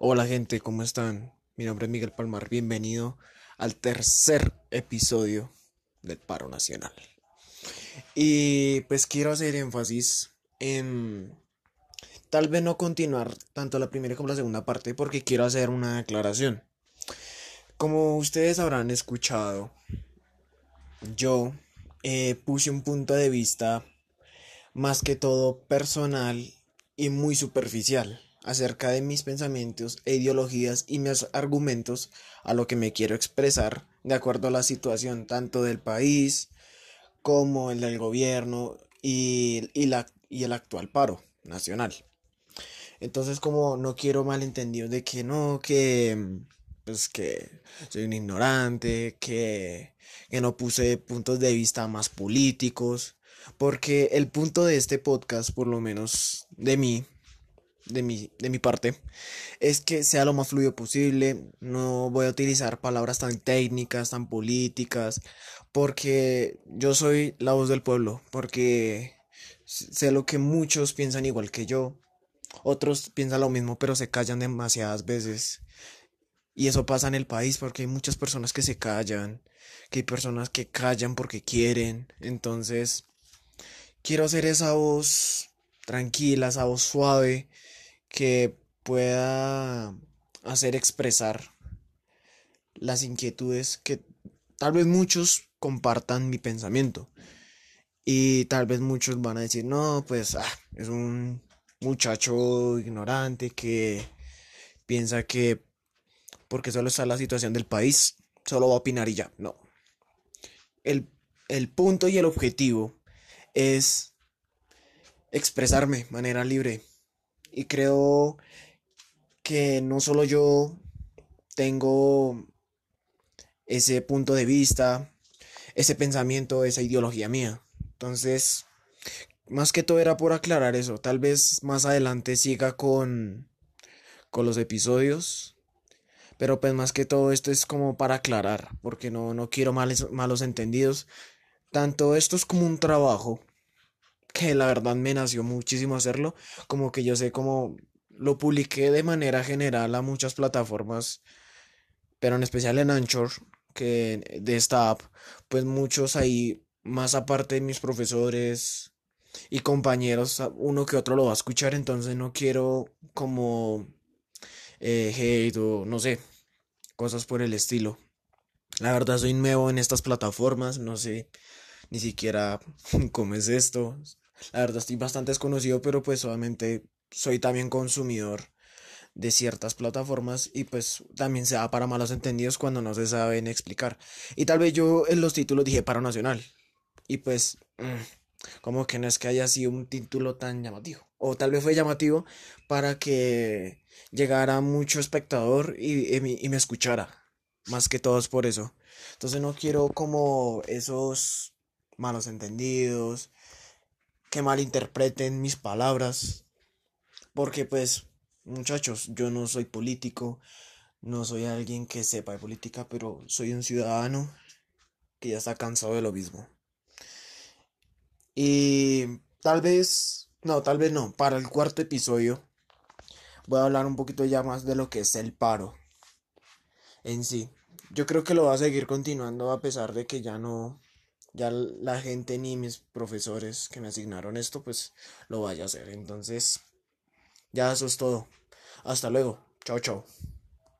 Hola gente, ¿cómo están? Mi nombre es Miguel Palmar, bienvenido al tercer episodio del paro nacional. Y pues quiero hacer énfasis en tal vez no continuar tanto la primera como la segunda parte porque quiero hacer una aclaración. Como ustedes habrán escuchado, yo eh, puse un punto de vista más que todo personal y muy superficial acerca de mis pensamientos e ideologías y mis argumentos a lo que me quiero expresar de acuerdo a la situación tanto del país como el del gobierno y, la, y el actual paro nacional. Entonces como no quiero malentendidos de que no, que pues que soy un ignorante, que, que no puse puntos de vista más políticos, porque el punto de este podcast, por lo menos de mí, de mi, de mi parte es que sea lo más fluido posible. No voy a utilizar palabras tan técnicas, tan políticas, porque yo soy la voz del pueblo, porque sé lo que muchos piensan igual que yo. Otros piensan lo mismo, pero se callan demasiadas veces. Y eso pasa en el país porque hay muchas personas que se callan, que hay personas que callan porque quieren. Entonces, quiero hacer esa voz tranquila, esa voz suave, que pueda hacer expresar las inquietudes que tal vez muchos compartan mi pensamiento. Y tal vez muchos van a decir, no, pues ah, es un muchacho ignorante que piensa que porque solo está la situación del país, solo va a opinar y ya. No. El, el punto y el objetivo es expresarme de manera libre, y creo que no solo yo tengo ese punto de vista, ese pensamiento, esa ideología mía. Entonces, más que todo era por aclarar eso. Tal vez más adelante siga con, con los episodios. Pero pues más que todo esto es como para aclarar, porque no, no quiero males, malos entendidos. Tanto esto es como un trabajo que la verdad me nació muchísimo hacerlo, como que yo sé cómo lo publiqué de manera general a muchas plataformas, pero en especial en Anchor, que de esta app, pues muchos ahí, más aparte de mis profesores y compañeros, uno que otro lo va a escuchar, entonces no quiero como eh, hate o no sé, cosas por el estilo. La verdad soy nuevo en estas plataformas, no sé ni siquiera cómo es esto. La verdad estoy bastante desconocido, pero pues solamente soy también consumidor de ciertas plataformas y pues también se da para malos entendidos cuando no se saben explicar. Y tal vez yo en los títulos dije paro nacional. Y pues mm, como que no es que haya sido un título tan llamativo. O tal vez fue llamativo para que llegara mucho espectador y, y, y me escuchara. Más que todos por eso. Entonces no quiero como esos malos entendidos, que malinterpreten mis palabras. Porque pues, muchachos, yo no soy político, no soy alguien que sepa de política, pero soy un ciudadano que ya está cansado de lo mismo. Y tal vez, no, tal vez no, para el cuarto episodio voy a hablar un poquito ya más de lo que es el paro en sí. Yo creo que lo va a seguir continuando a pesar de que ya no ya la gente ni mis profesores que me asignaron esto, pues lo vaya a hacer. Entonces, ya eso es todo. Hasta luego. Chao, chao.